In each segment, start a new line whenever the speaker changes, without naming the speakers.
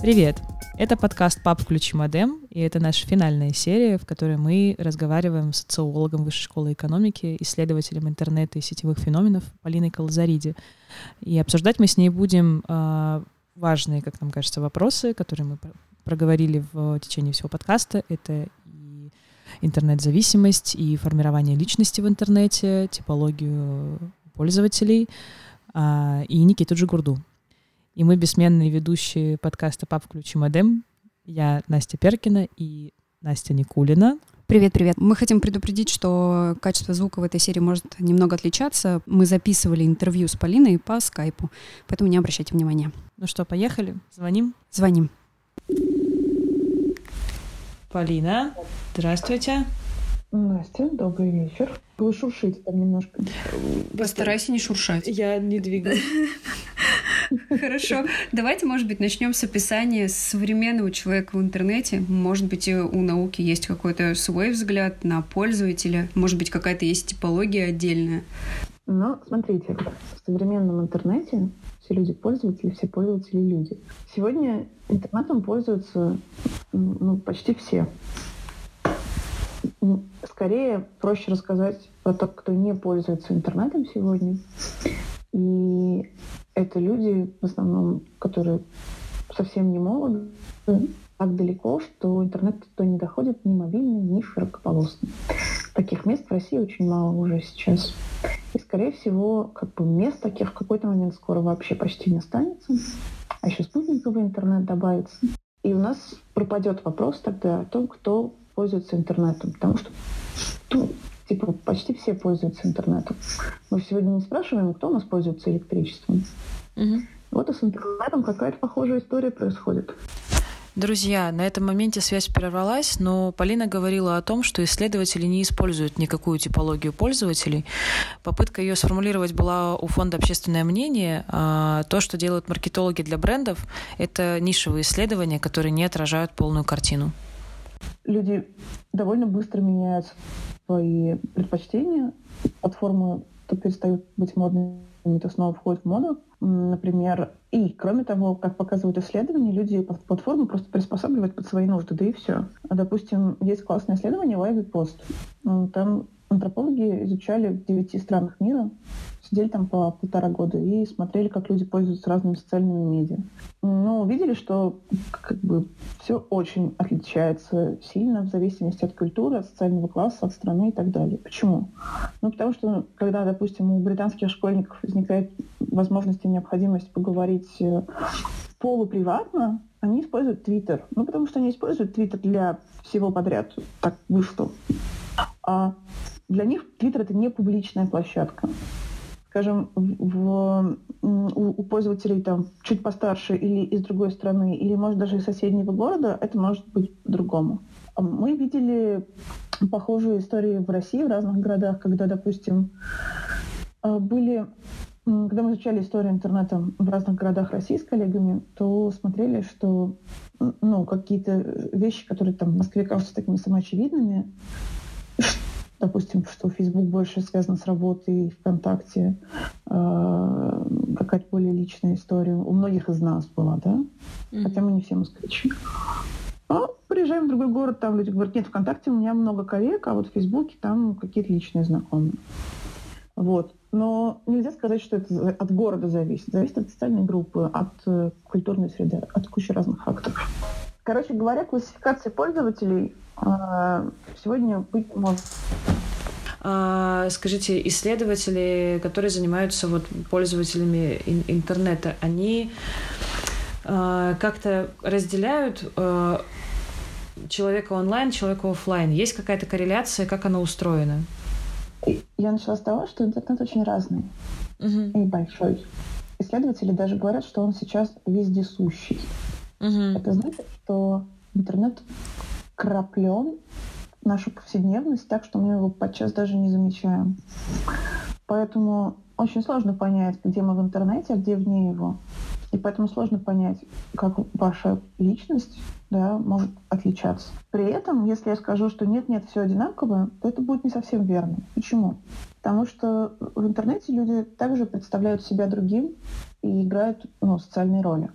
Привет! Это подкаст «Пап, включи модем», и это наша финальная серия, в которой мы разговариваем с социологом Высшей школы экономики, исследователем интернета и сетевых феноменов Полиной Калазариди. И обсуждать мы с ней будем э, важные, как нам кажется, вопросы, которые мы проговорили в течение всего подкаста. Это интернет-зависимость, и формирование личности в интернете, типологию пользователей, э, и Никиту Джигурду. И мы бессменные ведущие подкаста «Пап, включи модем». Я Настя Перкина и Настя Никулина.
Привет-привет. Мы хотим предупредить, что качество звука в этой серии может немного отличаться. Мы записывали интервью с Полиной по скайпу, поэтому не обращайте внимания.
Ну что, поехали? Звоним?
Звоним.
Полина, здравствуйте.
Настя, добрый вечер. Вы шуршите там немножко.
Постарайся не шуршать.
Я не двигаюсь.
Хорошо. Давайте, может быть, начнем с описания современного человека в интернете. Может быть, у науки есть какой-то свой взгляд на пользователя. Может быть, какая-то есть типология отдельная.
Ну, смотрите, в современном интернете все люди пользователи, все пользователи люди. Сегодня интернетом пользуются ну, почти все. Скорее проще рассказать про то, кто не пользуется интернетом сегодня. И это люди, в основном, которые совсем не молоды, так далеко, что интернет то не доходит ни мобильный, ни широкополосный. Таких мест в России очень мало уже сейчас. И, скорее всего, как бы мест таких в какой-то момент скоро вообще почти не останется. А еще спутниковый интернет добавится. И у нас пропадет вопрос тогда о том, кто пользуется интернетом. Потому что ну, типа почти все пользуются интернетом. Мы сегодня не спрашиваем, кто у нас пользуется электричеством. Угу. Вот и с интернетом какая-то похожая история происходит.
Друзья, на этом моменте связь прервалась, но Полина говорила о том, что исследователи не используют никакую типологию пользователей. Попытка ее сформулировать была у фонда «Общественное мнение». А то, что делают маркетологи для брендов, это нишевые исследования, которые не отражают полную картину.
Люди довольно быстро меняют свои предпочтения. Платформы то перестают быть модными, то снова входят в моду например. И, кроме того, как показывают исследования, люди платформу просто приспосабливают под свои нужды, да и все. Допустим, есть классное исследование Live Post. Там антропологи изучали в девяти странах мира, сидели там по полтора года и смотрели, как люди пользуются разными социальными медиа. Ну, увидели, что как бы все очень отличается сильно в зависимости от культуры, от социального класса, от страны и так далее. Почему? Ну, потому что, когда, допустим, у британских школьников возникает возможность и необходимость поговорить э, полуприватно, они используют Твиттер. Ну, потому что они используют Твиттер для всего подряд. Так вышло. А для них Твиттер — это не публичная площадка. Скажем, в, у, у пользователей там чуть постарше или из другой страны, или, может, даже из соседнего города, это может быть по-другому. А мы видели похожие истории в России, в разных городах, когда, допустим, э, были когда мы изучали историю интернета в разных городах России с коллегами, то смотрели, что ну, какие-то вещи, которые там в Москве кажутся такими самоочевидными, допустим, что Facebook больше связан с работой, ВКонтакте э, какая-то более личная история. У многих из нас была, да? Mm-hmm. Хотя мы не все москвичи. А приезжаем в другой город, там люди говорят, нет, ВКонтакте у меня много коллег, а вот в Фейсбуке там какие-то личные знакомые. Вот. Но нельзя сказать, что это от города зависит. Зависит от социальной группы, от э, культурной среды, от кучи разных факторов. Короче говоря, классификация пользователей э, сегодня быть может.
А, скажите, исследователи, которые занимаются вот пользователями интернета, они а, как-то разделяют а, человека онлайн, человека офлайн? Есть какая-то корреляция, как она устроена?
Я начала с того, что интернет очень разный uh-huh. и большой. Исследователи даже говорят, что он сейчас вездесущий. Uh-huh. Это значит, что интернет краплен нашу повседневность так, что мы его подчас даже не замечаем. Поэтому очень сложно понять, где мы в интернете, а где вне его. И поэтому сложно понять, как ваша личность да, может отличаться. При этом, если я скажу, что нет-нет, все одинаково, то это будет не совсем верно. Почему? Потому что в интернете люди также представляют себя другим и играют ну, социальные роли.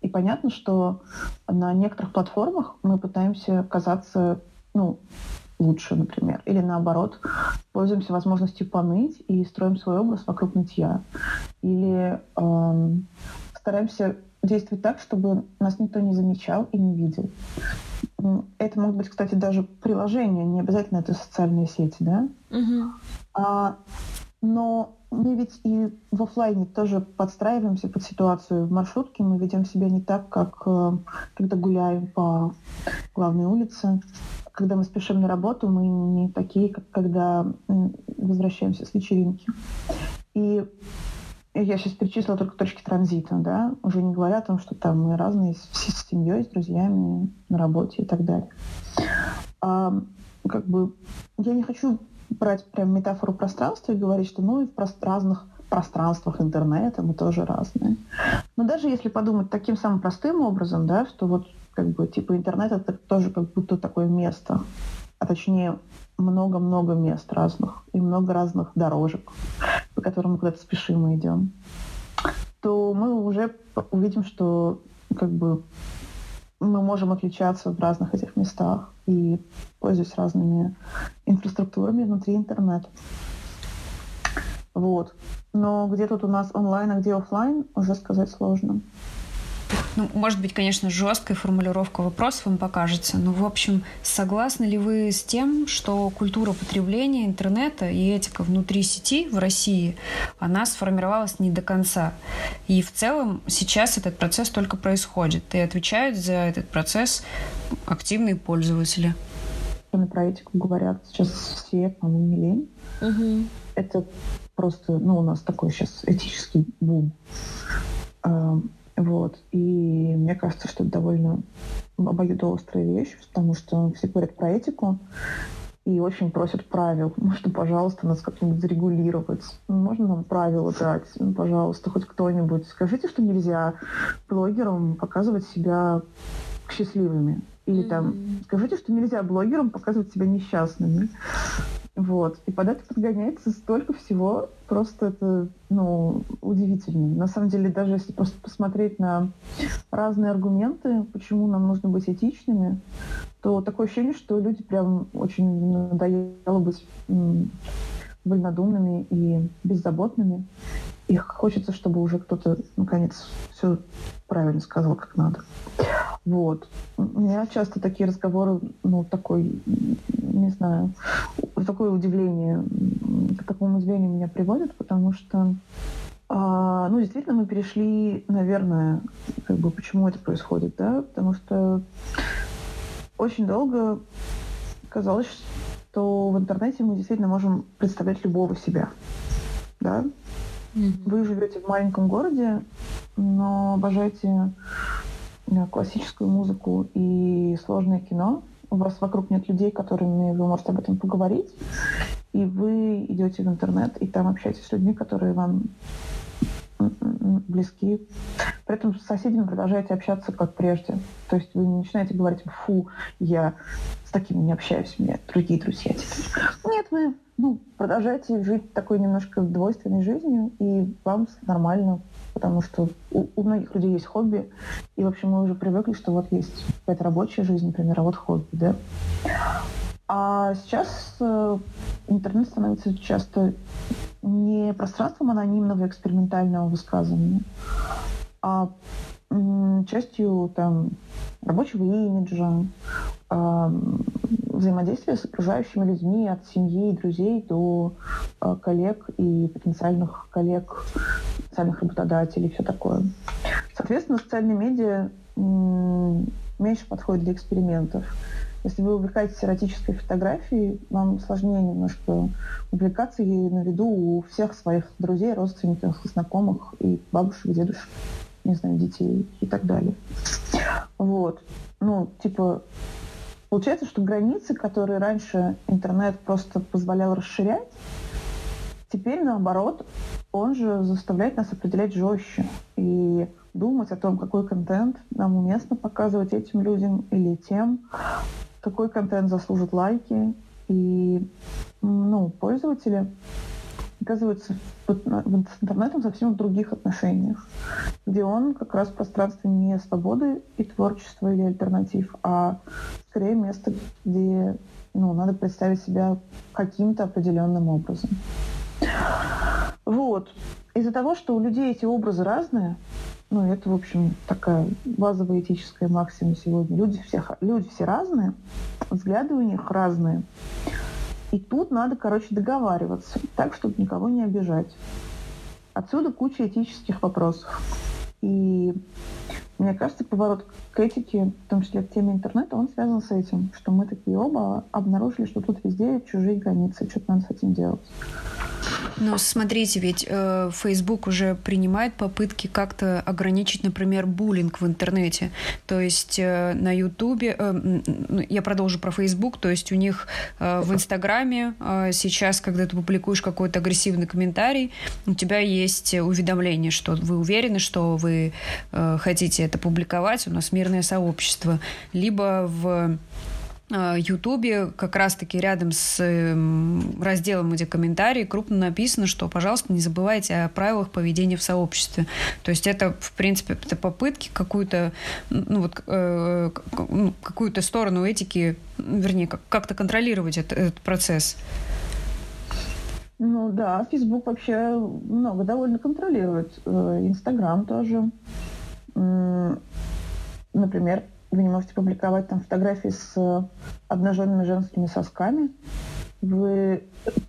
И понятно, что на некоторых платформах мы пытаемся казаться ну, лучше, например. Или наоборот, пользуемся возможностью поныть и строим свой образ вокруг нытья. Или эм, стараемся действовать так, чтобы нас никто не замечал и не видел. Это могут быть, кстати, даже приложения, не обязательно это социальные сети, да?
Угу.
А, но мы ведь и в офлайне тоже подстраиваемся под ситуацию. В маршрутке мы ведем себя не так, как э, когда гуляем по главной улице. Когда мы спешим на работу, мы не такие, как когда возвращаемся с вечеринки. И я сейчас перечислила только точки транзита, да, уже не говоря о том, что там мы разные с, с семьей, с друзьями, на работе и так далее. А, как бы я не хочу брать прям метафору пространства и говорить, что ну и в прост- разных пространствах интернета мы тоже разные. Но даже если подумать таким самым простым образом, да, что вот как бы типа интернет это тоже как будто такое место, а точнее много-много мест разных и много разных дорожек, по которым мы куда-то спешим и идем, то мы уже увидим, что как бы мы можем отличаться в разных этих местах и пользуясь разными инфраструктурами внутри интернета. Вот. Но где тут у нас онлайн, а где офлайн, уже сказать сложно.
Ну, может быть, конечно, жесткая формулировка вопроса вам покажется, но, в общем, согласны ли вы с тем, что культура потребления интернета и этика внутри сети в России, она сформировалась не до конца? И в целом сейчас этот процесс только происходит, и отвечают за этот процесс активные пользователи.
Про этику говорят сейчас все, по-моему, не лень.
Угу.
Это просто, ну, у нас такой сейчас этический бум. Эм, вот. И мне кажется, что это довольно обоюдоострая вещь, потому что все говорят про этику и очень просят правил. Можно, пожалуйста, нас как-нибудь зарегулировать. Можно нам правила дать? Ну, пожалуйста, хоть кто-нибудь. Скажите, что нельзя блогерам показывать себя счастливыми. Или mm-hmm. там скажите, что нельзя блогерам показывать себя несчастными. Вот. И под это подгоняется столько всего, просто это, ну, удивительно. На самом деле, даже если просто посмотреть на разные аргументы, почему нам нужно быть этичными, то такое ощущение, что люди прям очень надоело быть вольнодумными и беззаботными. И хочется, чтобы уже кто-то, наконец, все правильно сказал, как надо. Вот. У меня часто такие разговоры, ну, такой, не знаю, такое удивление, к такому удивлению меня приводит, потому что а, ну, действительно, мы перешли, наверное, как бы почему это происходит, да, потому что очень долго казалось, что в интернете мы действительно можем представлять любого себя, да. Mm-hmm. Вы живете в маленьком городе, но обожаете классическую музыку и сложное кино. У вас вокруг нет людей, которыми вы можете об этом поговорить. И вы идете в интернет и там общаетесь с людьми, которые вам близки. При этом с соседями продолжаете общаться как прежде. То есть вы не начинаете говорить, фу, я с такими не общаюсь, у меня другие друзья. Нет, вы ну, продолжаете жить такой немножко двойственной жизнью, и вам нормально, потому что у, у многих людей есть хобби, и, в общем, мы уже привыкли, что вот есть какая-то рабочая жизнь, например, а вот хобби, да. А сейчас э, интернет становится часто не пространством анонимного экспериментального высказывания, а частью там, рабочего имиджа, взаимодействия с окружающими людьми от семьи и друзей до э, коллег и потенциальных коллег, социальных работодателей, все такое. Соответственно, социальные медиа меньше подходят для экспериментов. Если вы увлекаетесь эротической фотографией, вам сложнее немножко увлекаться ей на виду у всех своих друзей, родственников, знакомых и бабушек, дедушек, не знаю, детей и так далее. Вот. Ну, типа, получается, что границы, которые раньше интернет просто позволял расширять, теперь наоборот, он же заставляет нас определять жестче. И думать о том, какой контент нам уместно показывать этим людям или тем, какой контент заслужит лайки. И ну, пользователи оказываются в интернетом совсем в других отношениях, где он как раз в пространстве не свободы и творчества или альтернатив, а скорее место, где ну, надо представить себя каким-то определенным образом. Вот. Из-за того, что у людей эти образы разные, ну, это, в общем, такая базовая этическая максима сегодня. Люди, все, люди все разные, взгляды у них разные. И тут надо, короче, договариваться, так, чтобы никого не обижать. Отсюда куча этических вопросов. И мне кажется, поворот к в том числе к теме интернета, он связан с этим, что мы такие оба обнаружили, что тут везде чужие границы, что-то надо с этим делать.
Но смотрите, ведь э, Facebook уже принимает попытки как-то ограничить, например, буллинг в интернете. То есть э, на YouTube, э, я продолжу про Facebook, то есть у них э, в Инстаграме э, сейчас, когда ты публикуешь какой-то агрессивный комментарий, у тебя есть уведомление, что вы уверены, что вы э, хотите это публиковать, у нас мирное сообщество. Либо в а, Ютубе как раз-таки рядом с эм, разделом, где комментарии, крупно написано, что, пожалуйста, не забывайте о правилах поведения в сообществе. То есть это, в принципе, это попытки какую-то, ну, вот, э, ну, какую-то сторону этики, вернее, как-то контролировать этот, этот процесс.
Ну да, Facebook вообще много довольно контролирует. Э, Инстаграм тоже. Например, вы не можете публиковать там фотографии с э, обнаженными женскими сосками. Вы...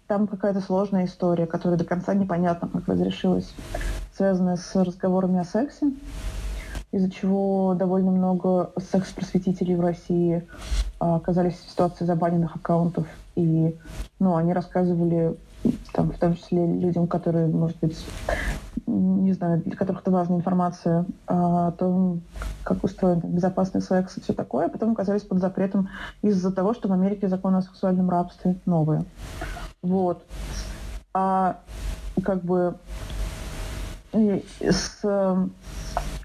Там какая-то сложная история, которая до конца непонятно, как разрешилась, связанная с разговорами о сексе, из-за чего довольно много секс-просветителей в России а, оказались в ситуации забаненных аккаунтов. И ну, они рассказывали там, в том числе людям, которые, может быть, не знаю, для которых это важная информация о том, как устроен безопасный секс и все такое, а потом оказались под запретом из-за того, что в Америке законы о сексуальном рабстве новые. Вот. А как бы с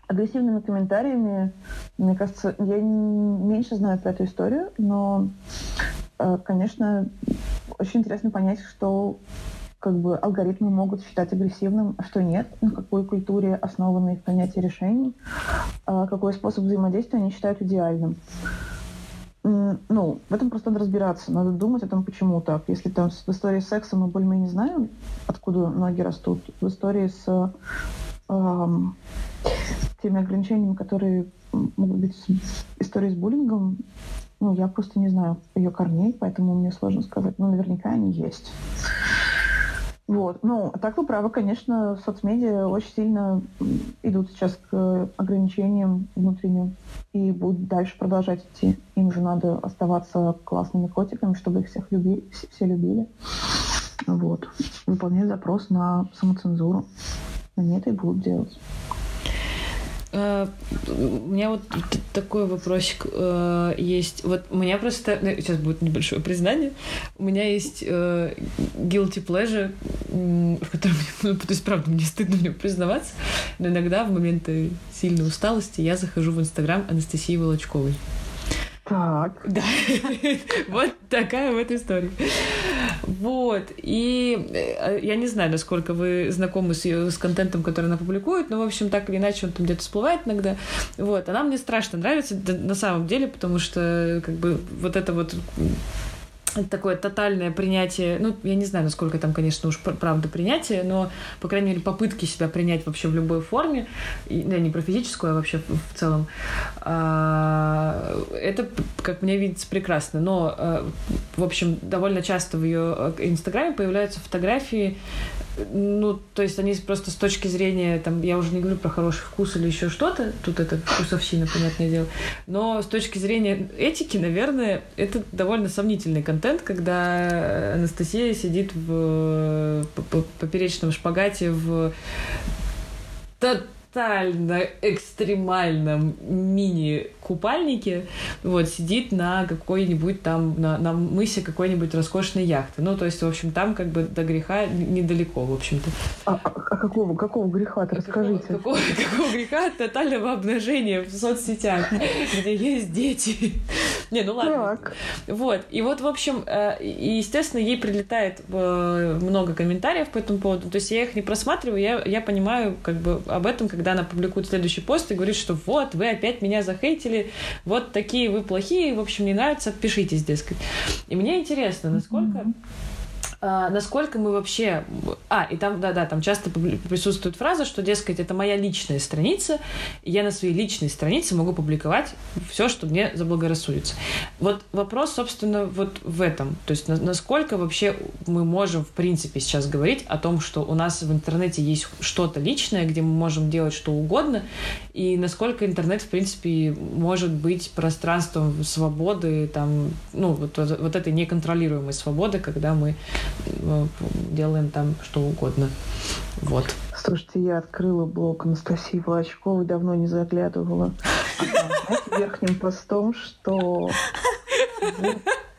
агрессивными комментариями, мне кажется, я меньше знаю про эту историю, но, э, конечно, очень интересно понять, что как бы алгоритмы могут считать агрессивным, а что нет, на какой культуре основаны их принятие решений, а какой способ взаимодействия они считают идеальным. Ну, в этом просто надо разбираться, надо думать о том, почему так. Если там в истории с сексом мы более-менее знаем, откуда ноги растут, в истории с эм, теми ограничениями, которые могут быть истории с буллингом, ну, я просто не знаю ее корней, поэтому мне сложно сказать. Но наверняка они есть. Вот. Ну, так вы правы, конечно, соцмедиа очень сильно идут сейчас к ограничениям внутренним и будут дальше продолжать идти. Им же надо оставаться классными котиками, чтобы их всех любили, все любили. Вот. Выполнять запрос на самоцензуру. Они это и будут делать.
Uh, у меня вот такой вопросик uh, есть. Вот у меня просто... Ну, сейчас будет небольшое признание. У меня есть uh, guilty pleasure, в котором... Ну, то есть, правда, мне стыдно в нем признаваться, но иногда в моменты сильной усталости я захожу в Инстаграм Анастасии Волочковой.
Так.
Да. вот такая вот история. Вот. И э, я не знаю, насколько вы знакомы с ее с контентом, который она публикует, но, в общем, так или иначе он там где-то всплывает иногда. Вот. Она мне страшно нравится на самом деле, потому что как бы вот это вот такое тотальное принятие, ну, я не знаю, насколько там, конечно, уж правда принятие, но, по крайней мере, попытки себя принять вообще в любой форме, и, да, не про физическую, а вообще в, целом, а, это, как мне видится, прекрасно. Но, а, в общем, довольно часто в ее э, инстаграме появляются фотографии ну, то есть они просто с точки зрения, там, я уже не говорю про хороший вкус или еще что-то, тут это вкусовщина, понятное дело, но с точки зрения этики, наверное, это довольно сомнительный контент, когда Анастасия сидит в поперечном шпагате в тотально экстремальном мини-купальнике вот, сидит на какой-нибудь там, на, на мысе какой-нибудь роскошной яхты. Ну, то есть, в общем, там как бы до греха недалеко, в общем-то.
А, а, какого, какого греха-то расскажите?
Какого, какого, какого греха тотального обнажения в соцсетях, где есть дети? Не, ну ладно. Так. Вот. И вот, в общем, э, и, естественно, ей прилетает э, много комментариев по этому поводу. То есть я их не просматриваю, я, я понимаю как бы об этом, когда она публикует следующий пост и говорит, что вот, вы опять меня захейтили, вот такие вы плохие, в общем, не нравится, отпишитесь, дескать. И мне интересно, насколько... Mm-hmm а, насколько мы вообще... А, и там, да-да, там часто присутствует фраза, что, дескать, это моя личная страница, и я на своей личной странице могу публиковать все, что мне заблагорассудится. Вот вопрос, собственно, вот в этом. То есть на, насколько вообще мы можем, в принципе, сейчас говорить о том, что у нас в интернете есть что-то личное, где мы можем делать что угодно, и насколько интернет, в принципе, может быть пространством свободы, там, ну, вот, вот, этой неконтролируемой свободы, когда мы делаем там что угодно. Вот.
Слушайте, я открыла блог Анастасии Волочковой, давно не заглядывала. А верхним постом, что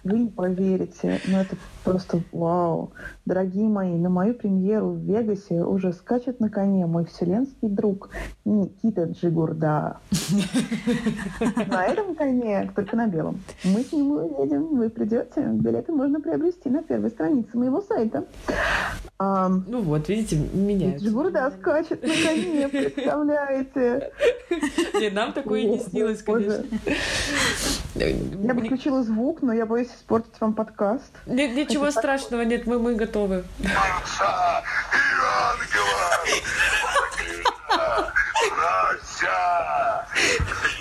вы не поверите, но это просто вау. Дорогие мои, на мою премьеру в Вегасе уже скачет на коне мой вселенский друг Никита Джигурда. На этом коне, только на белом. Мы к нему едем, вы придете. Билеты можно приобрести на первой странице моего сайта.
ну вот, видите, меняется.
Джигурда скачет на коне, представляете?
Нам такое не снилось, конечно.
Я бы включила звук, но я боюсь испортить вам подкаст.
Ничего Хотя страшного, нет, мы, мы готовы. Отца и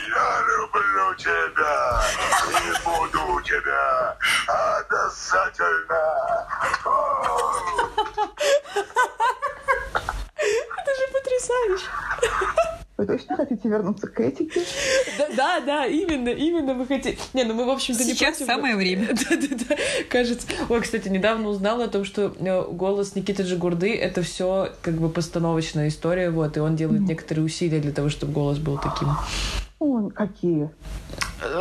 я люблю тебя и буду тебя обязательно. Это же потрясающе.
Вы точно хотите вернуться к этике?
Да, да, да, именно, именно мы хотим. Не, ну мы, в общем-то,
не Сейчас самое время.
Да, да, да, кажется. Ой, кстати, недавно узнала о том, что э, голос Никиты Джигурды — это все как бы постановочная история, вот, и он делает некоторые усилия для того, чтобы голос был таким.
Он какие?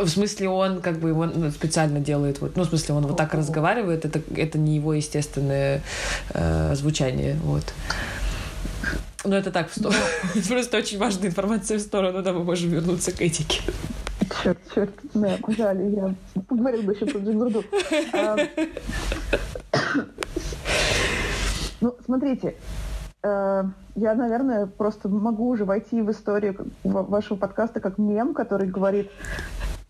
В смысле, он как бы его ну, специально делает, вот, ну, в смысле, он вот так разговаривает, это, это не его естественное э, звучание, вот. Ну, это так, в сторону. Просто очень важная информация в сторону, да, мы можем вернуться к этике.
Черт, черт, да, жаль, я поговорил бы еще про Джигурду. А, ну, смотрите, э, я, наверное, просто могу уже войти в историю вашего подкаста как мем, который говорит,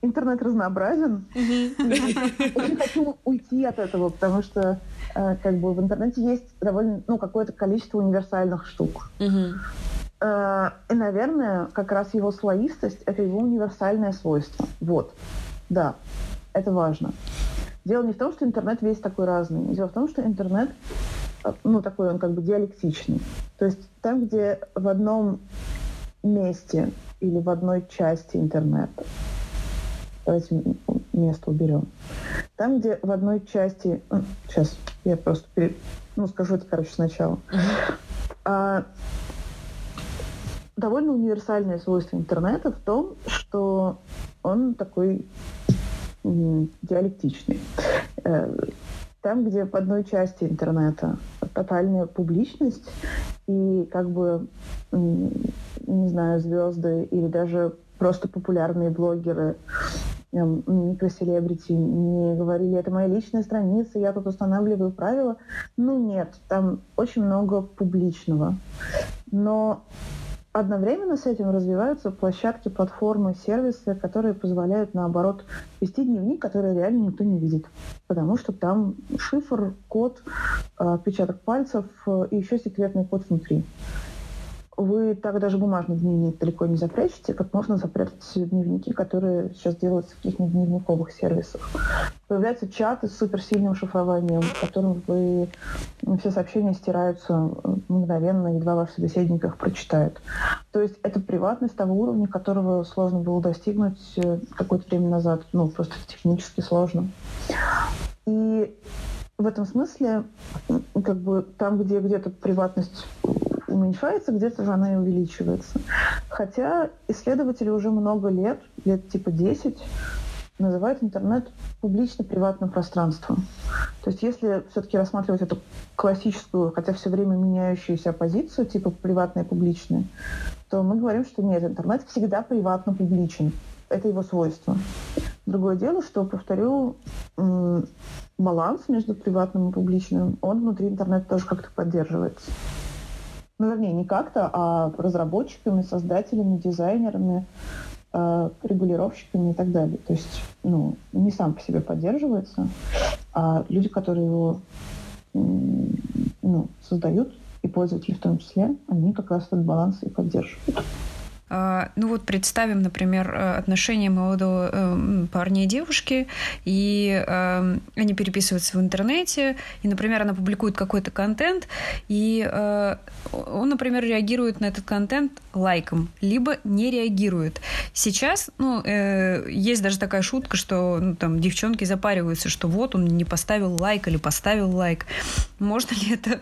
интернет разнообразен. Очень хочу уйти от этого, потому что э, как бы в интернете есть довольно ну, какое-то количество универсальных штук. Э, и, наверное, как раз его слоистость — это его универсальное свойство. Вот. Да, это важно. Дело не в том, что интернет весь такой разный. Дело в том, что интернет, э, ну, такой он как бы диалектичный. То есть там, где в одном месте или в одной части интернета давайте место уберем. Там, где в одной части... Сейчас, я просто перед... ну, скажу это, короче, сначала. А, довольно универсальное свойство интернета в том, что он такой диалектичный. Э, там, где в одной части интернета тотальная публичность и как бы, не знаю, звезды или даже просто популярные блогеры, микроселебрити не говорили, это моя личная страница, я тут устанавливаю правила. Ну нет, там очень много публичного. Но одновременно с этим развиваются площадки, платформы, сервисы, которые позволяют, наоборот, вести дневник, который реально никто не видит. Потому что там шифр, код, а, отпечаток пальцев э, и еще секретный код внутри вы так даже бумажный дневник далеко не запрячете, как можно запрятать дневники, которые сейчас делаются в каких-нибудь дневниковых сервисах. Появляются чаты с суперсильным шифрованием, в котором вы все сообщения стираются мгновенно, едва ваш собеседник их прочитает. То есть это приватность того уровня, которого сложно было достигнуть э, какое-то время назад. Ну, просто технически сложно. И в этом смысле, как бы там, где где-то приватность уменьшается, где-то же она и увеличивается. Хотя исследователи уже много лет, лет типа 10, называют интернет публично-приватным пространством. То есть если все-таки рассматривать эту классическую, хотя все время меняющуюся позицию, типа приватное и публичное, то мы говорим, что нет, интернет всегда приватно-публичен. Это его свойство. Другое дело, что, повторю, баланс между приватным и публичным, он внутри интернета тоже как-то поддерживается. Ну, вернее, не как-то, а разработчиками, создателями, дизайнерами, э, регулировщиками и так далее. То есть, ну, не сам по себе поддерживается, а люди, которые его ну, создают, и пользователи в том числе, они как раз этот баланс и поддерживают.
А, ну вот представим, например, э, отношения молодого э, парня и девушки, и э, они переписываются в интернете, и, например, она публикует какой-то контент, и он, например, реагирует на этот контент лайком, либо не реагирует. Сейчас, ну, есть даже такая шутка, что ну, там девчонки запариваются, что вот он не поставил лайк или поставил лайк. Можно ли это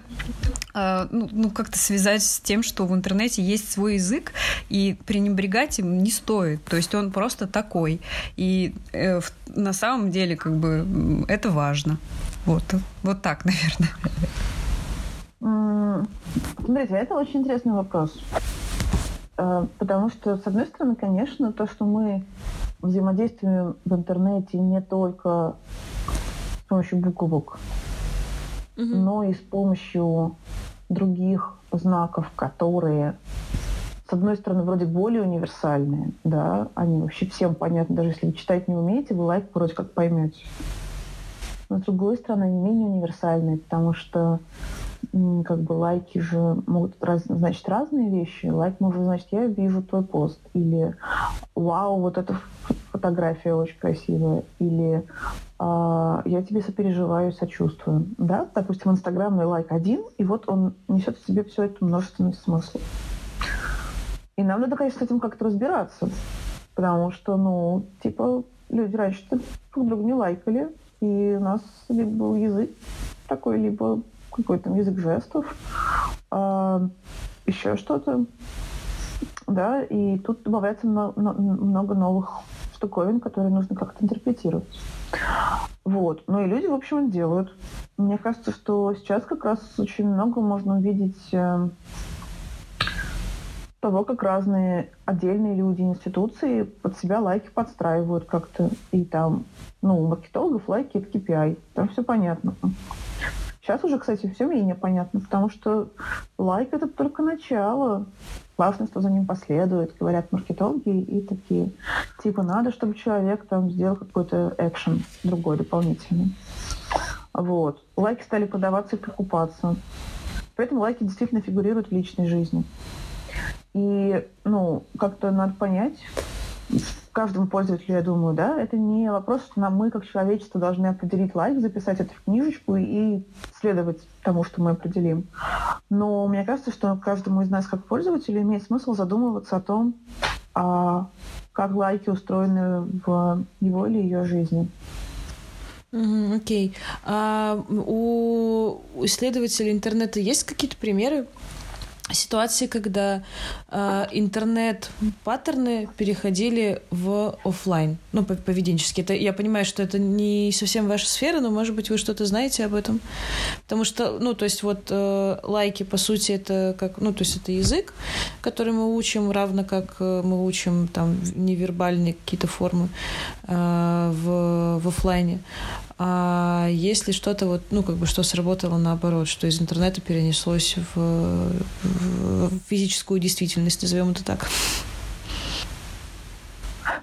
ну, ну как-то связать с тем, что в интернете есть свой язык, и пренебрегать им не стоит. То есть он просто такой. И э, в, на самом деле как бы это важно. Вот, вот так, наверное.
Смотрите, это очень интересный вопрос. Э, потому что, с одной стороны, конечно, то, что мы взаимодействуем в интернете не только с помощью буквок, угу. но и с помощью других знаков, которые с одной стороны, вроде более универсальные, да, они вообще всем понятны, даже если читать не умеете, вы лайк вроде как поймете. Но с другой стороны, они менее универсальные, потому что как бы лайки же могут раз, значить разные вещи. Лайк может значить, я вижу твой пост, или вау, вот эта фотография очень красивая, или а, я тебе сопереживаю, сочувствую. Да? Допустим, инстаграмный лайк один, и вот он несет в себе все это множественность смыслов. И нам надо, конечно, с этим как-то разбираться. Потому что, ну, типа, люди раньше друг друга не лайкали, и у нас либо был язык такой, либо какой-то язык жестов, а, еще что-то. Да, и тут добавляется много новых штуковин, которые нужно как-то интерпретировать. Вот. Ну и люди, в общем, делают. Мне кажется, что сейчас как раз очень много можно увидеть э, того, как разные отдельные люди, институции под себя лайки подстраивают как-то. И там, ну, у маркетологов лайки — это KPI. Там все понятно. Сейчас уже, кстати, все менее понятно, потому что лайк — это только начало. Классно, что за ним последует, говорят маркетологи, и такие, типа, надо, чтобы человек там сделал какой-то экшен другой, дополнительный. Вот. Лайки стали продаваться и покупаться. Поэтому лайки действительно фигурируют в личной жизни. И, ну, как-то надо понять, каждому пользователю, я думаю, да, это не вопрос, что нам мы, как человечество, должны определить лайк, записать это в книжечку и следовать тому, что мы определим. Но мне кажется, что каждому из нас, как пользователю, имеет смысл задумываться о том, а как лайки устроены в его или ее жизни.
Окей. Okay. А у исследователей интернета есть какие-то примеры ситуации, когда э, интернет-паттерны переходили в офлайн, ну, поведенчески. Это, я понимаю, что это не совсем ваша сфера, но, может быть, вы что-то знаете об этом. Потому что, ну, то есть вот э, лайки, по сути, это как, ну, то есть это язык, который мы учим, равно как э, мы учим там невербальные какие-то формы э, в, в офлайне. А если что-то вот, ну, как бы, что сработало наоборот, что из интернета перенеслось в, в физическую действительность, назовем это так?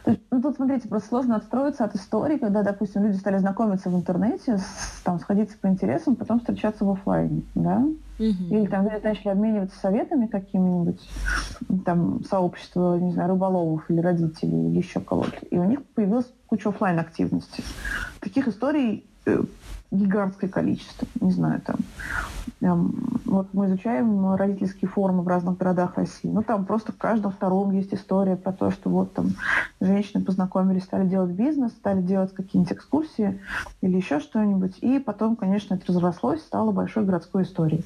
Ну, тут, смотрите, просто сложно отстроиться от истории, когда, допустим, люди стали знакомиться в интернете, с, там, сходиться по интересам, потом встречаться в офлайне, да? Угу. Или там люди начали обмениваться советами какими-нибудь, там, сообщество, не знаю, рыболовов или родителей, или еще кого-то. И у них появилась куча офлайн активности Таких историй э, гигантское количество. Не знаю, там, там вот мы изучаем родительские форумы в разных городах России. Ну, там просто в каждом втором есть история про то, что вот там женщины познакомились, стали делать бизнес, стали делать какие-нибудь экскурсии или еще что-нибудь. И потом, конечно, это разрослось, стало большой городской историей.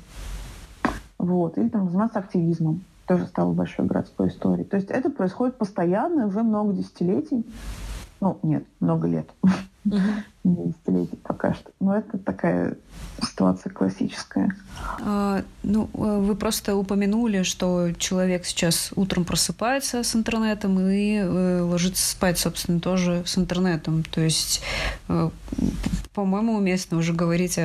Вот. Или там заниматься активизмом. Тоже стало большой городской историей. То есть это происходит постоянно уже много десятилетий. Ну, нет, много лет. Не десятилетий пока что. Но это такая ситуация классическая.
А, ну, э, вы просто упомянули, что человек сейчас утром просыпается с интернетом и э, ложится спать, собственно, тоже с интернетом. То есть, э, по-моему, уместно уже говорить,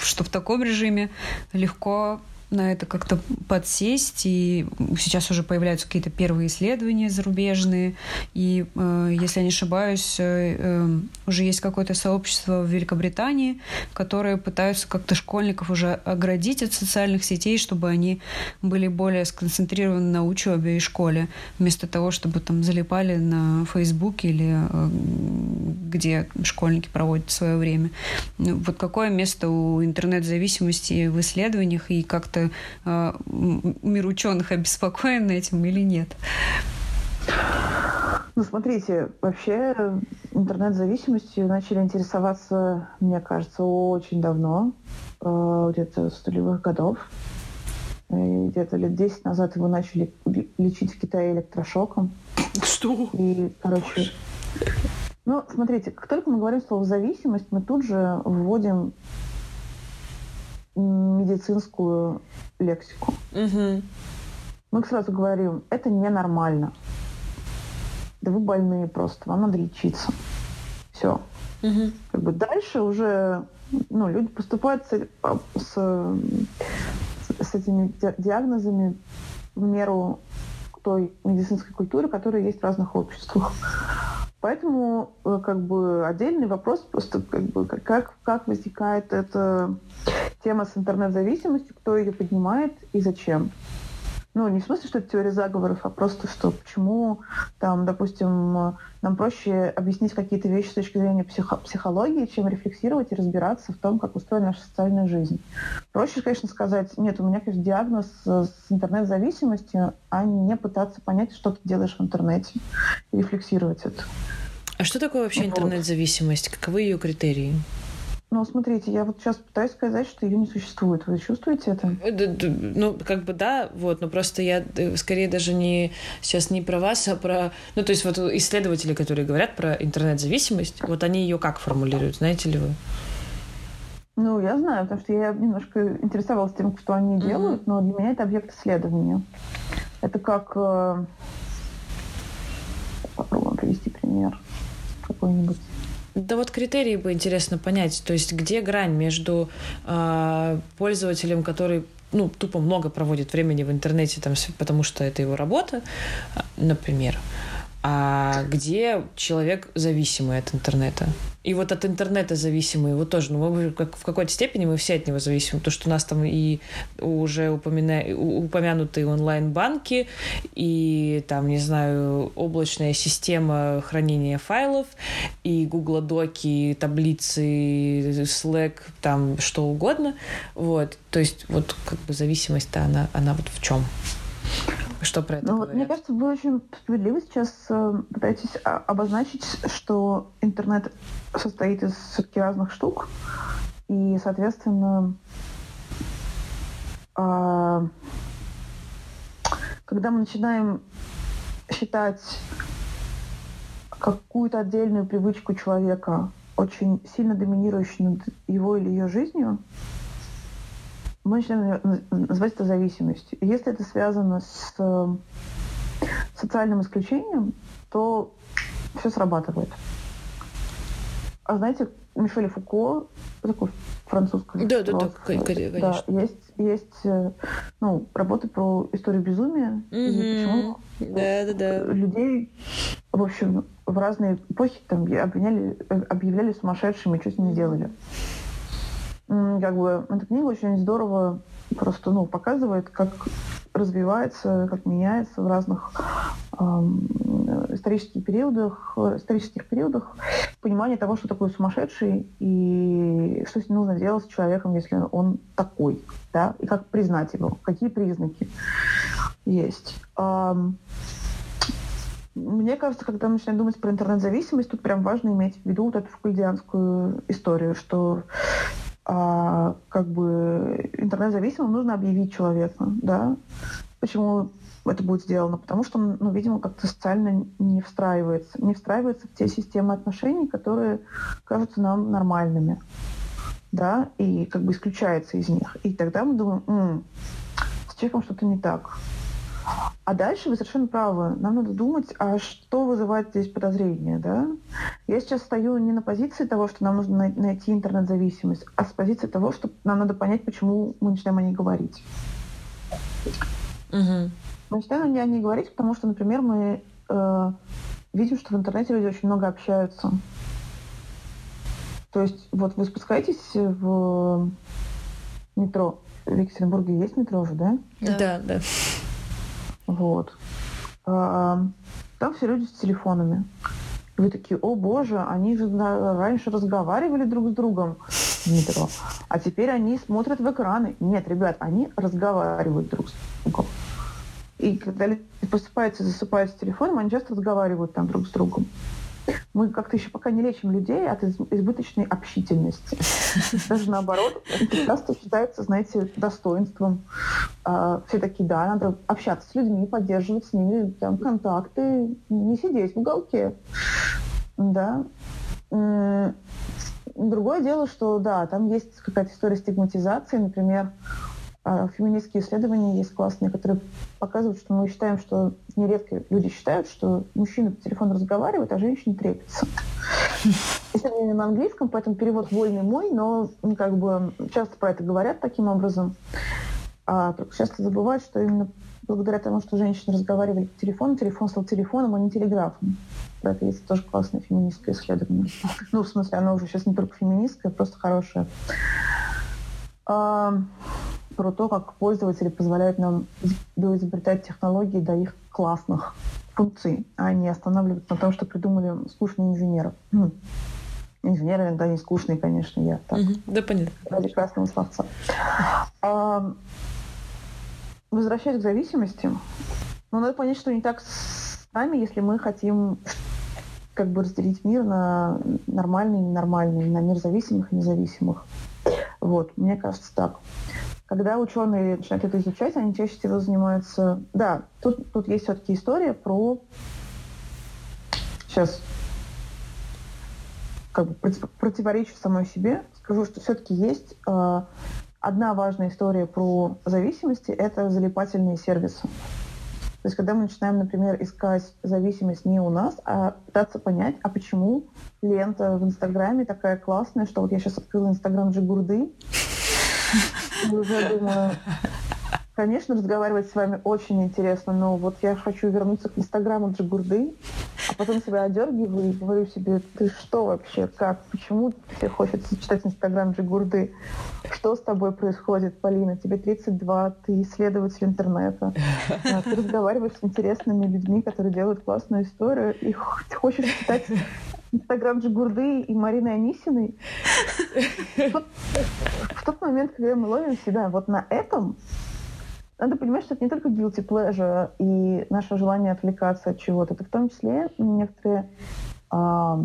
что в таком режиме легко на это как-то подсесть, и сейчас уже появляются какие-то первые исследования зарубежные, и, э, если я не ошибаюсь, э, э, уже есть какое-то сообщество в Великобритании, которое пытаются как-то школьников уже оградить от социальных сетей, чтобы они были более сконцентрированы на учебе и школе, вместо того, чтобы там залипали на Фейсбуке или где школьники проводят свое время. Ну, вот какое место у интернет-зависимости в исследованиях и как-то как-то э, мир ученых обеспокоен этим или нет?
Ну, смотрите, вообще интернет-зависимостью начали интересоваться, мне кажется, очень давно, э, где-то с нулевых годов. И где-то лет 10 назад его начали лечить в Китае электрошоком.
Что?
И, короче... Ну, смотрите, как только мы говорим слово «зависимость», мы тут же вводим медицинскую лексику. Угу. Мы сразу говорим, это ненормально. Да вы больные просто, вам надо лечиться. Все. Угу. Как бы дальше уже ну, люди поступают с, с, с этими диагнозами в меру той медицинской культуры, которая есть в разных обществах. Поэтому э, как бы отдельный вопрос просто как бы как, как возникает эта тема с интернет-зависимостью, кто ее поднимает и зачем. Ну, не в смысле, что это теория заговоров, а просто что, почему там, допустим, нам проще объяснить какие-то вещи с точки зрения психо- психологии, чем рефлексировать и разбираться в том, как устроена наша социальная жизнь. Проще, конечно, сказать, нет, у меня, конечно, диагноз с интернет-зависимостью, а не пытаться понять, что ты делаешь в интернете, и рефлексировать это.
А что такое вообще вот. интернет-зависимость? Каковы ее критерии?
Ну, смотрите, я вот сейчас пытаюсь сказать, что ее не существует. Вы чувствуете это?
Ну, как бы да, вот, но просто я э, скорее даже не сейчас не про вас, а про... Ну, то есть вот исследователи, которые говорят про интернет-зависимость, вот они ее как формулируют, знаете ли вы?
Ну, я знаю, потому что я немножко интересовалась тем, что они mm-hmm. делают, но для меня это объект исследования. Это как... Э, попробуем привести пример какой-нибудь.
Да вот критерии бы интересно понять, то есть где грань между э, пользователем, который ну, тупо много проводит времени в интернете, там, потому что это его работа, например, а где человек зависимый от интернета. И вот от интернета зависимые, вот тоже, ну, мы, как, в какой-то степени мы все от него зависим, то, что у нас там и уже упомина... упомянутые онлайн-банки, и там, не знаю, облачная система хранения файлов, и Google Доки, таблицы, Slack, там что угодно, вот, то есть вот как бы зависимость-то она, она вот в чем? Что про это
ну, вот, Мне кажется, вы очень справедливо сейчас э, пытаетесь обозначить, что интернет состоит из все-таки разных штук. И, соответственно, э, когда мы начинаем считать какую-то отдельную привычку человека очень сильно доминирующей над его или ее жизнью, мы начинаем называть это зависимостью. И если это связано с э, социальным исключением, то все срабатывает. А знаете, Мишель Фуко, такой французский
Да, да, да, конечно. Да,
есть, есть э, ну, работы про историю безумия, mm-hmm. и почему
да, да, да.
людей, в общем, в разные эпохи там обвиняли, объявляли сумасшедшими, что с ними делали как бы эта книга очень здорово просто ну, показывает, как развивается, как меняется в разных э, исторических периодах, исторических периодах понимание того, что такое сумасшедший и что с ним нужно делать с человеком, если он такой, да, и как признать его, какие признаки есть. Мне кажется, когда мы начинаем думать про интернет-зависимость, тут прям важно иметь в виду вот эту фукульдианскую историю, что а, как бы интернет-зависимым нужно объявить человека, да. Почему это будет сделано? Потому что он, ну, видимо, как-то социально не встраивается, не встраивается в те системы отношений, которые кажутся нам нормальными, да, и как бы исключается из них. И тогда мы думаем, м-м, с человеком что-то не так. А дальше вы совершенно правы. Нам надо думать, а что вызывает здесь подозрение, да? Я сейчас стою не на позиции того, что нам нужно найти интернет-зависимость, а с позиции того, что нам надо понять, почему мы начинаем о ней говорить. Угу. Мы начинаем о ней говорить, потому что, например, мы э, видим, что в интернете люди очень много общаются. То есть вот вы спускаетесь в метро. В Екатеринбурге есть метро уже, да?
Да, да. да.
Вот. А, там все люди с телефонами. И вы такие, о боже, они же раньше разговаривали друг с другом в метро, а теперь они смотрят в экраны. Нет, ребят, они разговаривают друг с другом. И когда люди просыпаются и засыпают с телефоном, они часто разговаривают там друг с другом мы как-то еще пока не лечим людей от избыточной общительности. Даже наоборот, это часто считается, знаете, достоинством. А, все такие, да, надо общаться с людьми, поддерживать с ними там, контакты, не сидеть в уголке. Да. Другое дело, что да, там есть какая-то история стигматизации, например, феминистские исследования есть классные, которые показывают, что мы считаем, что нередко люди считают, что мужчина по телефону разговаривает, а женщина трепится. Исследование на английском, поэтому перевод вольный мой, но ну, как бы часто про это говорят таким образом. А часто забывают, что именно благодаря тому, что женщины разговаривали по телефону, телефон стал телефоном, а не телеграфом. Про это есть тоже классное феминистское исследование. Ну, в смысле, оно уже сейчас не только феминистское, просто хорошее. Про то, как пользователи позволяют нам изобретать технологии до их классных функций, а не останавливаться на том, что придумали скучные инженеры. Ну, инженеры иногда не скучные, конечно, я так. Угу,
да, понятно.
Ради красного словца. А, возвращаясь к зависимости, ну, надо понять, что не так с нами, если мы хотим как бы разделить мир на нормальный и ненормальный, на мир зависимых и независимых. Вот, мне кажется так. Когда ученые начинают это изучать, они чаще всего занимаются... Да, тут, тут есть все-таки история про... Сейчас как бы противоречу самой себе. Скажу, что все-таки есть э, одна важная история про зависимости — это залипательные сервисы. То есть когда мы начинаем, например, искать зависимость не у нас, а пытаться понять, а почему лента в Инстаграме такая классная, что вот я сейчас открыла Инстаграм Джигурды, уже думаю, конечно, разговаривать с вами очень интересно, но вот я хочу вернуться к Инстаграму Джигурды, а потом себя одергиваю и говорю себе, ты что вообще, как, почему тебе хочется читать Инстаграм Джигурды? Что с тобой происходит, Полина? Тебе 32, ты исследователь интернета, а ты разговариваешь с интересными людьми, которые делают классную историю, и хочешь читать Инстаграм Джигурды и Марины Анисиной. Тот момент, когда мы ловим себя вот на этом, надо понимать, что это не только guilty pleasure и наше желание отвлекаться от чего-то, это в том числе некоторые э,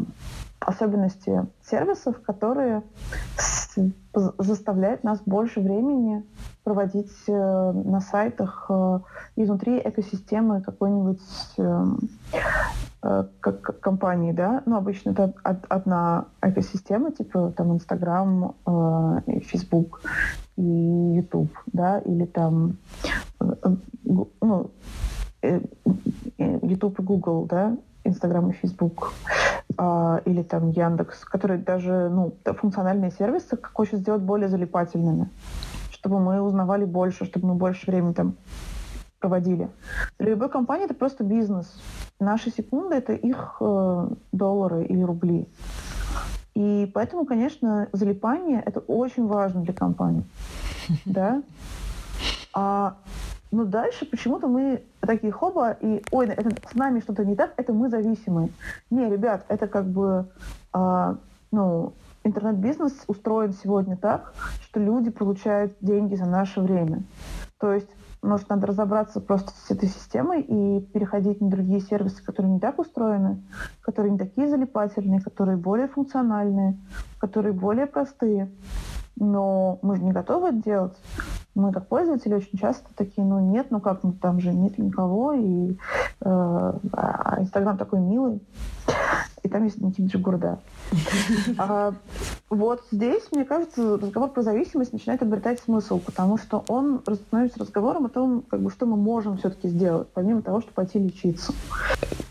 особенности сервисов, которые заставляют нас больше времени проводить э, на сайтах э, изнутри экосистемы какой-нибудь э, как компании, да, ну, обычно это одна экосистема, типа там Инстаграм, Facebook и YouTube, да, или там ну, YouTube и Google, да, Инстаграм и Фейсбук, а, или там Яндекс, которые даже, ну, функциональные сервисы, хочет сделать более залипательными, чтобы мы узнавали больше, чтобы мы больше времени там проводили. Для любой компании это просто бизнес. Наши секунды — это их э, доллары или рубли. И поэтому, конечно, залипание — это очень важно для компании. Да? А, но дальше почему-то мы такие хоба, и ой, это, с нами что-то не так, это мы зависимы. Не, ребят, это как бы, а, ну, интернет-бизнес устроен сегодня так, что люди получают деньги за наше время. То есть может, надо разобраться просто с этой системой и переходить на другие сервисы, которые не так устроены, которые не такие залипательные, которые более функциональные, которые более простые. но мы же не готовы это делать. Мы как пользователи очень часто такие, ну нет, ну как, ну там же нет никого, и э, а Инстаграм такой милый, и там есть Никита Джигурда. А, вот здесь, мне кажется, разговор про зависимость начинает обретать смысл, потому что он становится разговором о том, как бы, что мы можем все-таки сделать, помимо того, чтобы пойти лечиться.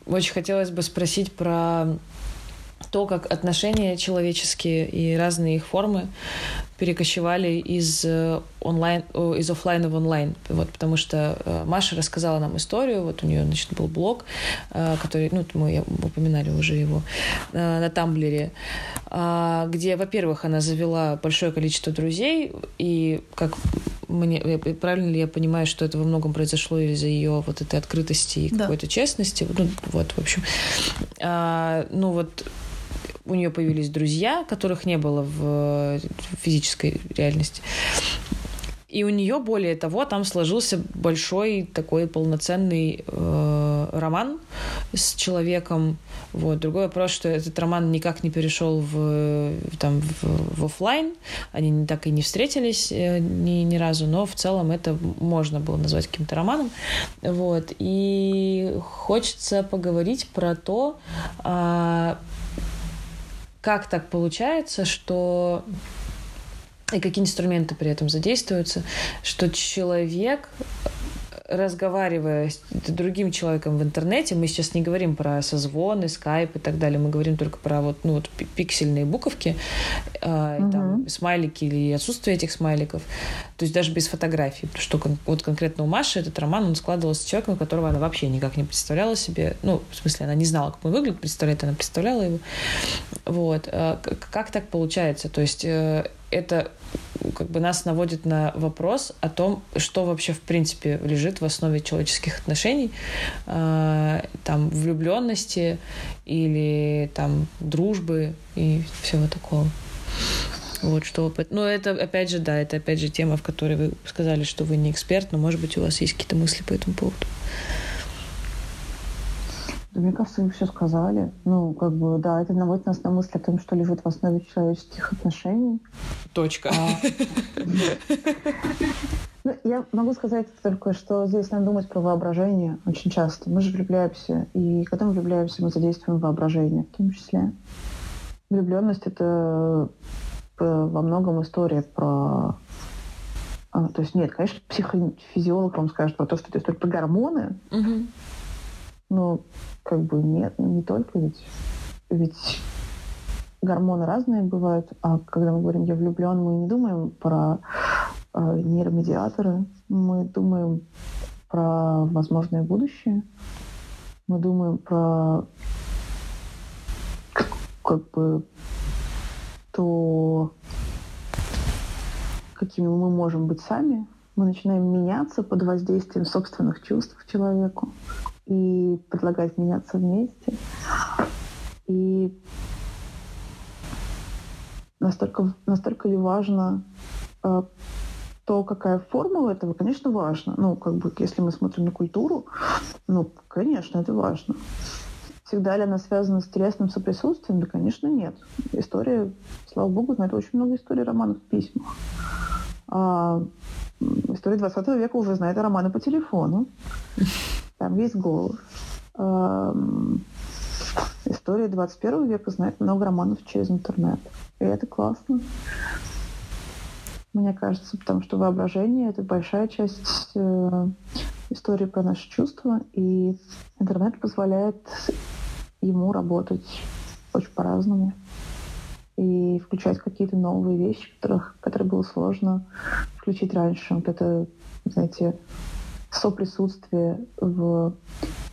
Очень хотелось бы спросить про то, как отношения человеческие и разные их формы перекочевали из э, онлайн, из офлайна в онлайн. Вот, потому что э, Маша рассказала нам историю, вот у нее, значит, был блог, э, который, ну, мы упоминали уже его, на Тамблере, а, где, во-первых, она завела большое количество друзей, и как мне, правильно ли я понимаю, что это во многом произошло из-за ее вот этой открытости и да. какой-то честности? Ну, вот, в общем. А, ну, вот у нее появились друзья, которых не было в физической реальности. И у нее, более того, там сложился большой такой полноценный э, роман с человеком. Вот. Другой вопрос, что этот роман никак не перешел в, там, в, в офлайн. Они так и не встретились э, ни, ни разу, но в целом это можно было назвать каким-то романом. Вот. И хочется поговорить про то, э, как так получается, что и какие инструменты при этом задействуются, что человек разговаривая с другим человеком в интернете, мы сейчас не говорим про созвоны, скайп и так далее, мы говорим только про вот, ну, вот пиксельные буковки, э, угу. там, смайлики или отсутствие этих смайликов, то есть даже без фотографий, что кон- вот конкретно у Маши этот роман, он складывался с человеком, которого она вообще никак не представляла себе, ну, в смысле, она не знала, как он выглядит, представляет, она представляла его, вот, э, как так получается, то есть э, это как бы нас наводит на вопрос о том, что вообще в принципе лежит в основе человеческих отношений, э, там влюбленности или там дружбы и всего такого. Вот что, ну это опять же, да, это опять же тема, в которой вы сказали, что вы не эксперт, но может быть у вас есть какие-то мысли по этому поводу.
Да, мне кажется, вы все сказали. Ну, как бы, да, это наводит нас на мысль о том, что лежит в основе человеческих отношений.
Точка. А,
ну, я могу сказать только, что здесь надо думать про воображение очень часто. Мы же влюбляемся, и когда мы влюбляемся, мы задействуем воображение в том числе. Влюбленность — это э, во многом история про а, то есть нет, конечно, психофизиолог вам скажет про то, что это история про гормоны, угу. Но как бы нет, не только ведь. Ведь гормоны разные бывают, а когда мы говорим «я влюблен», мы не думаем про э, нейромедиаторы, мы думаем про возможное будущее, мы думаем про как бы то, какими мы можем быть сами, мы начинаем меняться под воздействием собственных чувств к человеку и предлагать меняться вместе. И настолько, настолько ли важно э, то, какая форма у этого, конечно, важно. Ну, как бы, если мы смотрим на культуру, ну, конечно, это важно. Всегда ли она связана с телесным соприсутствием? Да, конечно, нет. История, слава богу, знает очень много историй романов в письмах. А, история 20 века уже знает романы по телефону там есть голос. История 21 века знает много романов через интернет. И это классно. Мне кажется, потому что воображение — это большая часть э, истории про наши чувства, и интернет позволяет ему работать очень по-разному и включать какие-то новые вещи, которых, которые было сложно включить раньше. Вот это, знаете, соприсутствие в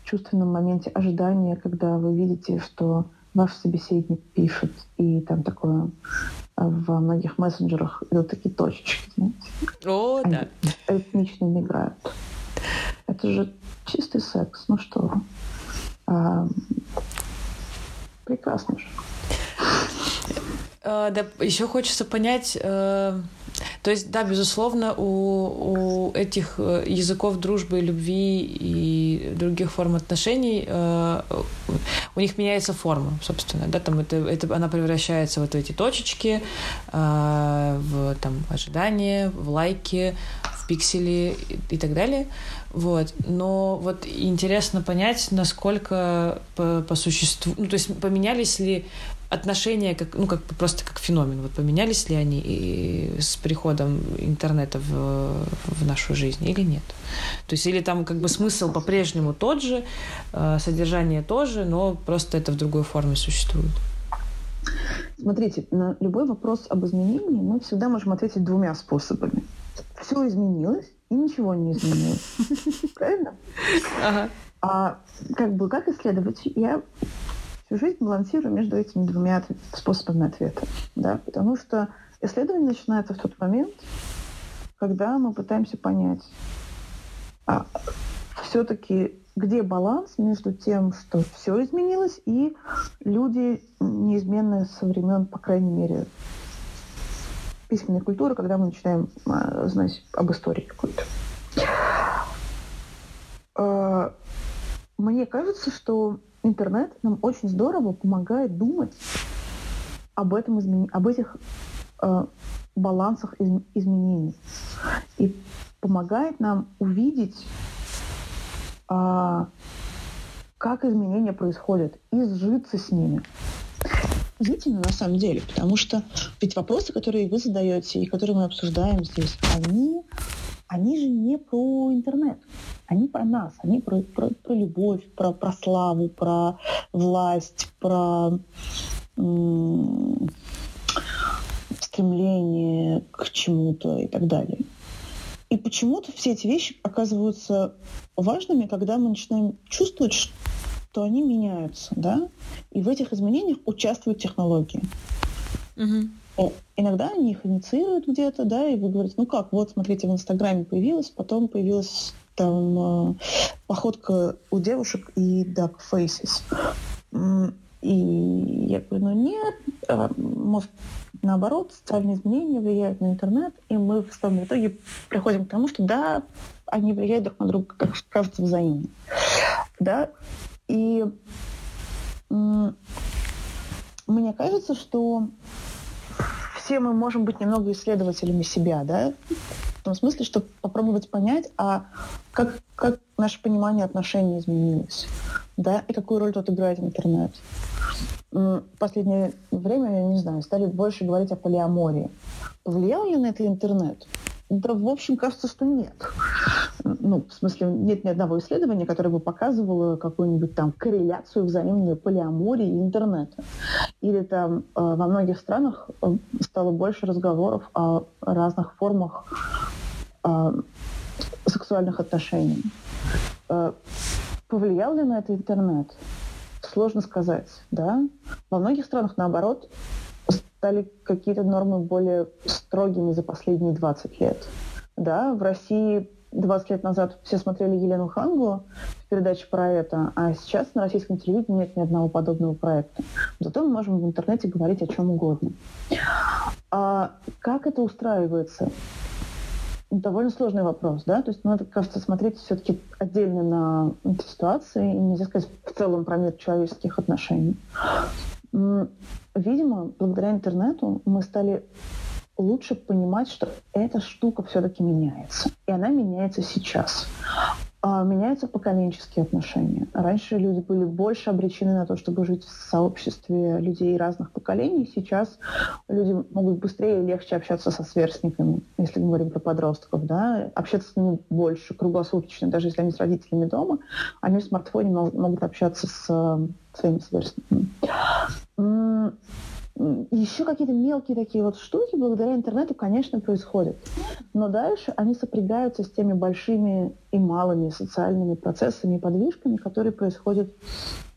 чувственном моменте ожидания, когда вы видите, что ваш собеседник пишет, и там такое а, во многих мессенджерах идут такие точечки, знаете.
О, Они да.
ритмично миграют. Это же чистый секс, ну что. А, прекрасно же.
э, да, еще хочется понять, э, то есть, да, безусловно, у, у этих э, языков дружбы, любви и других форм отношений э, у них меняется форма, собственно, да, там это, это она превращается вот в эти точечки, э, в там ожидание, в лайки, в пиксели и, и так далее. Вот. Но вот интересно понять, насколько по, по существу, ну, то есть поменялись ли отношения, как, ну, как просто как феномен, вот поменялись ли они и с приходом интернета в, в нашу жизнь или нет? То есть или там как бы смысл по-прежнему тот же, э, содержание тоже, но просто это в другой форме существует?
Смотрите, на любой вопрос об изменении мы всегда можем ответить двумя способами. Все изменилось, и ничего не изменилось. Правильно? Ага. А как бы как исследователь я всю жизнь балансирую между этими двумя способами ответа. Да? Потому что исследование начинается в тот момент, когда мы пытаемся понять, а все-таки где баланс между тем, что все изменилось, и люди неизменные со времен, по крайней мере, письменной культуры, когда мы начинаем а, знать об истории какой-то. А, мне кажется, что интернет нам очень здорово помогает думать об, этом измен... об этих э, балансах из... изменений. И помогает нам увидеть, э, как изменения происходят, и сжиться с ними. Удивительно на самом деле, потому что ведь вопросы, которые вы задаете и которые мы обсуждаем здесь, они, они же не про интернет. Они про нас, они про, про, про любовь, про, про славу, про власть, про м- стремление к чему-то и так далее. И почему-то все эти вещи оказываются важными, когда мы начинаем чувствовать, что они меняются, да, и в этих изменениях участвуют технологии. Угу. Иногда они их инициируют где-то, да, и вы говорите, ну как, вот, смотрите, в Инстаграме появилось, потом появилась там э, походка у девушек и duck faces. И я говорю, ну нет, а, может, наоборот, социальные изменения влияют на интернет, и мы в самом итоге приходим к тому, что да, они влияют друг на друга, как кажется, взаимно. Да, и мне кажется, что все мы можем быть немного исследователями себя, да, том смысле, чтобы попробовать понять, а как, как наше понимание отношений изменилось, да, и какую роль тут играет интернет. В последнее время, я не знаю, стали больше говорить о полиамории. Влиял ли на это интернет? Да, в общем, кажется, что нет. Ну, в смысле, нет ни одного исследования, которое бы показывало какую-нибудь там корреляцию взаимную полиамории и интернета. Или там э, во многих странах э, стало больше разговоров о разных формах сексуальных отношений. Э, повлиял ли на это интернет? Сложно сказать, да. Во многих странах, наоборот, стали какие-то нормы более строгими за последние 20 лет. Да, в России 20 лет назад все смотрели Елену Хангу в передаче про это, а сейчас на российском телевидении нет ни одного подобного проекта. Зато мы можем в интернете говорить о чем угодно. А как это устраивается? Довольно сложный вопрос, да? То есть надо, кажется, смотреть все-таки отдельно на эти ситуации, и нельзя сказать в целом про мир человеческих отношений. Видимо, благодаря интернету мы стали лучше понимать, что эта штука все-таки меняется. И она меняется сейчас. А меняются поколенческие отношения. Раньше люди были больше обречены на то, чтобы жить в сообществе людей разных поколений. Сейчас люди могут быстрее и легче общаться со сверстниками, если мы говорим про подростков. Да? Общаться с ними больше, круглосуточно. Даже если они с родителями дома, они в смартфоне могут общаться с э, своими сверстниками еще какие-то мелкие такие вот штуки благодаря интернету, конечно, происходят. Но дальше они сопрягаются с теми большими и малыми социальными процессами и подвижками, которые происходят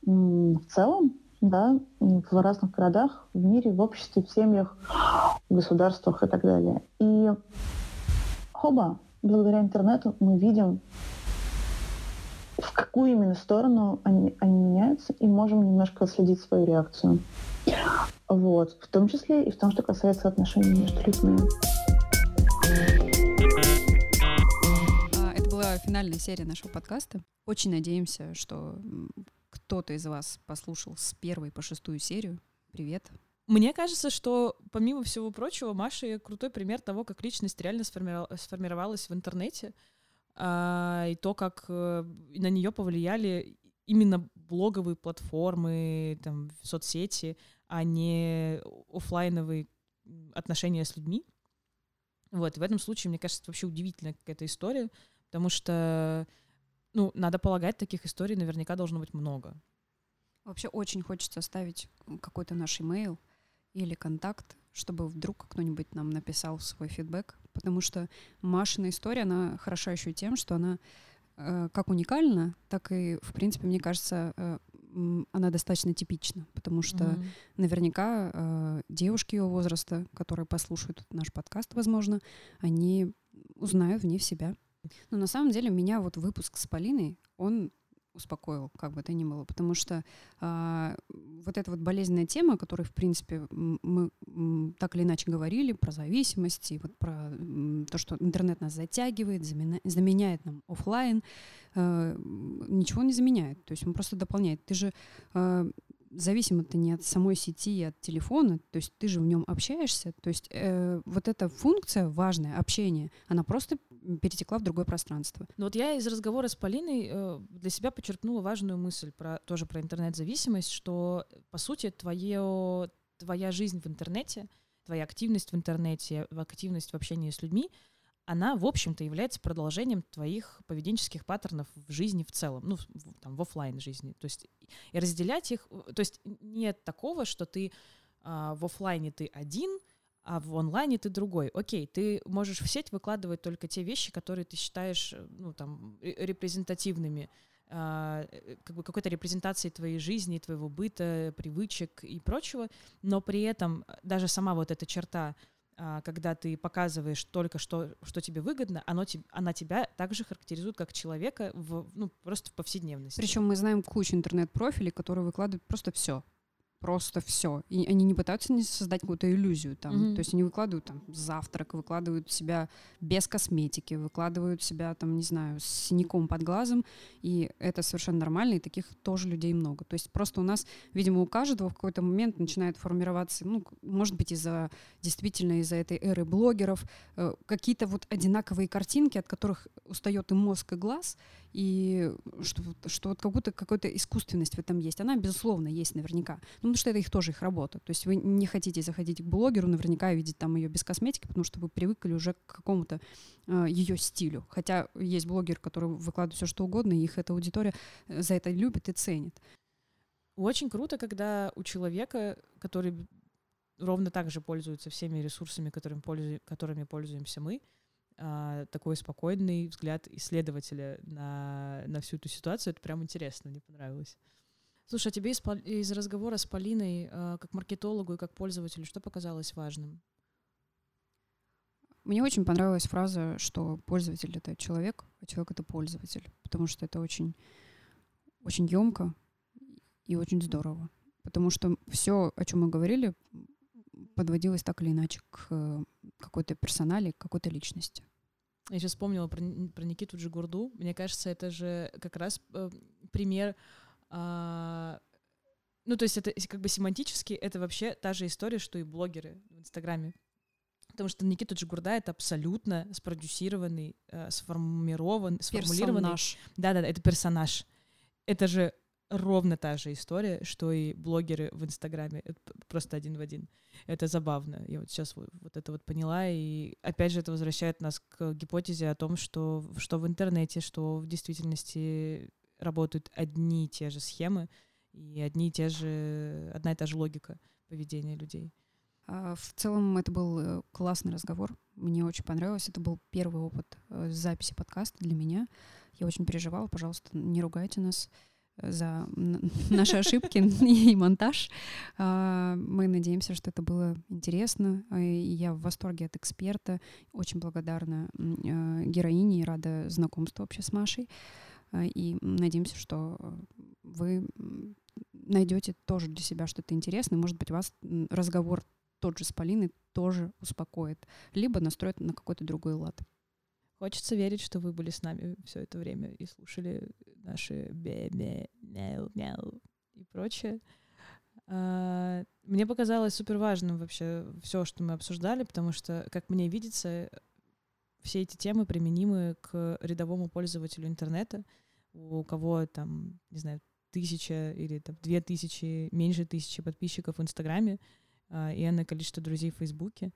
в целом да, в разных городах, в мире, в обществе, в семьях, в государствах и так далее. И хоба, благодаря интернету мы видим, в какую именно сторону они, они меняются, и можем немножко отследить свою реакцию. Вот, в том числе и в том, что касается отношений между людьми.
А, это была финальная серия нашего подкаста. Очень надеемся, что кто-то из вас послушал с первой по шестую серию. Привет.
Мне кажется, что, помимо всего прочего, Маша крутой пример того, как личность реально сформировалась в интернете, а, и то, как э, на нее повлияли именно блоговые платформы, там, соцсети, а не офлайновые отношения с людьми. Вот, в этом случае, мне кажется, это вообще удивительная какая-то история, потому что, ну, надо полагать, таких историй наверняка должно быть много.
Вообще очень хочется оставить какой-то наш имейл или контакт, чтобы вдруг кто-нибудь нам написал свой фидбэк, потому что Машина история, она хороша еще тем, что она как уникальна, так и, в принципе, мне кажется, э, она достаточно типична, потому что mm-hmm. наверняка э, девушки ее возраста, которые послушают наш подкаст, возможно, они узнают в ней в себя. Но на самом деле меня вот выпуск с Полиной, он успокоил, как бы то ни было, потому что а, вот эта вот болезненная тема, о которой, в принципе, мы так или иначе говорили, про зависимость и вот про то, что интернет нас затягивает, заменяет нам офлайн, а, ничего не заменяет, то есть он просто дополняет. Ты же а, зависимо это не от самой сети и от телефона, то есть ты же в нем общаешься, то есть э, вот эта функция важная, общение, она просто перетекла в другое пространство.
Ну вот я из разговора с Полиной э, для себя почерпнула важную мысль про, тоже про интернет-зависимость, что, по сути, твое, твоя жизнь в интернете, твоя активность в интернете, активность в общении с людьми — она, в общем-то, является продолжением твоих поведенческих паттернов в жизни в целом, ну, в, там, в офлайн жизни. То есть и разделять их, то есть нет такого, что ты а, в офлайне ты один, а в онлайне ты другой. Окей, ты можешь в сеть выкладывать только те вещи, которые ты считаешь, ну, там, репрезентативными, а, э, как бы какой-то репрезентацией твоей жизни, твоего быта, привычек и прочего, но при этом даже сама вот эта черта а, когда ты показываешь только что, что тебе выгодно, оно, она тебя также характеризует как человека в, ну, просто в повседневности.
Причем мы знаем кучу интернет-профилей, которые выкладывают просто все просто все. И они не пытаются не создать какую-то иллюзию там. Mm-hmm. То есть они выкладывают там завтрак, выкладывают себя без косметики, выкладывают себя там, не знаю, с синяком под глазом. И это совершенно нормально, и таких тоже людей много. То есть просто у нас, видимо, у каждого в какой-то момент начинает формироваться, ну, может быть, из-за действительно из-за этой эры блогеров, э, какие-то вот одинаковые картинки, от которых устает и мозг, и глаз, и что, что вот как будто какая-то искусственность в этом есть. Она, безусловно, есть наверняка. Ну, потому что это их тоже их работа. То есть вы не хотите заходить к блогеру, наверняка видеть там ее без косметики, потому что вы привыкли уже к какому-то э, ее стилю. Хотя есть блогер, который выкладывает все что угодно, и их эта аудитория э, за это любит и ценит.
Очень круто, когда у человека, который ровно так же пользуется всеми ресурсами, которыми, пользу, которыми пользуемся мы, а, такой спокойный взгляд исследователя на, на всю эту ситуацию. Это прям интересно, мне понравилось. Слушай, а тебе из, из разговора с Полиной, а, как маркетологу и как пользователю, что показалось важным?
Мне очень понравилась фраза, что пользователь это человек, а человек это пользователь, потому что это очень, очень емко и очень здорово. Потому что все, о чем мы говорили, подводилось так или иначе к э, какой-то персонале, к какой-то личности.
Я сейчас вспомнила про, про Никиту Джигурду. Мне кажется, это же как раз э, пример... Э, ну, то есть это как бы семантически, это вообще та же история, что и блогеры в Инстаграме. Потому что Никита Джигурда — это абсолютно спродюсированный, э, сформирован, сформулированный... Персонаж. Да-да, это персонаж. Это же ровно та же история, что и блогеры в Инстаграме. Это просто один в один. Это забавно. Я вот сейчас вот, вот это вот поняла. И опять же это возвращает нас к гипотезе о том, что, что в интернете, что в действительности работают одни и те же схемы и одни и те же, одна и та же логика поведения людей.
А, в целом это был э, классный разговор. Мне очень понравилось. Это был первый опыт э, записи подкаста для меня. Я очень переживала. Пожалуйста, не ругайте нас за наши ошибки и монтаж. А, мы надеемся, что это было интересно. А, я в восторге от эксперта. Очень благодарна а, героине и рада знакомству вообще с Машей. И надеемся, что вы найдете тоже для себя что-то интересное. Может быть, вас разговор тот же с Полиной тоже успокоит, либо настроит на какой-то другой лад.
Хочется верить, что вы были с нами все это время и слушали наши бе бе мяу мяу и прочее. А, мне показалось супер важным вообще все, что мы обсуждали, потому что, как мне видится, все эти темы применимы к рядовому пользователю интернета, у кого там, не знаю, тысяча или там две тысячи, меньше тысячи подписчиков в Инстаграме а, и энное количество друзей в Фейсбуке.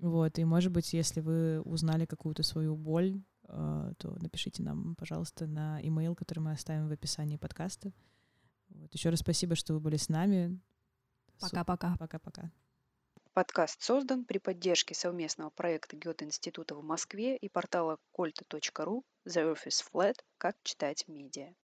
Вот, и, может быть, если вы узнали какую-то свою боль, а, то напишите нам, пожалуйста, на имейл, который мы оставим в описании подкаста. Вот. Еще раз спасибо, что вы были с нами.
Пока-пока.
Пока-пока.
Подкаст создан при поддержке совместного проекта Гёте-института в Москве и портала колта.ру The Earth is Flat. Как читать медиа.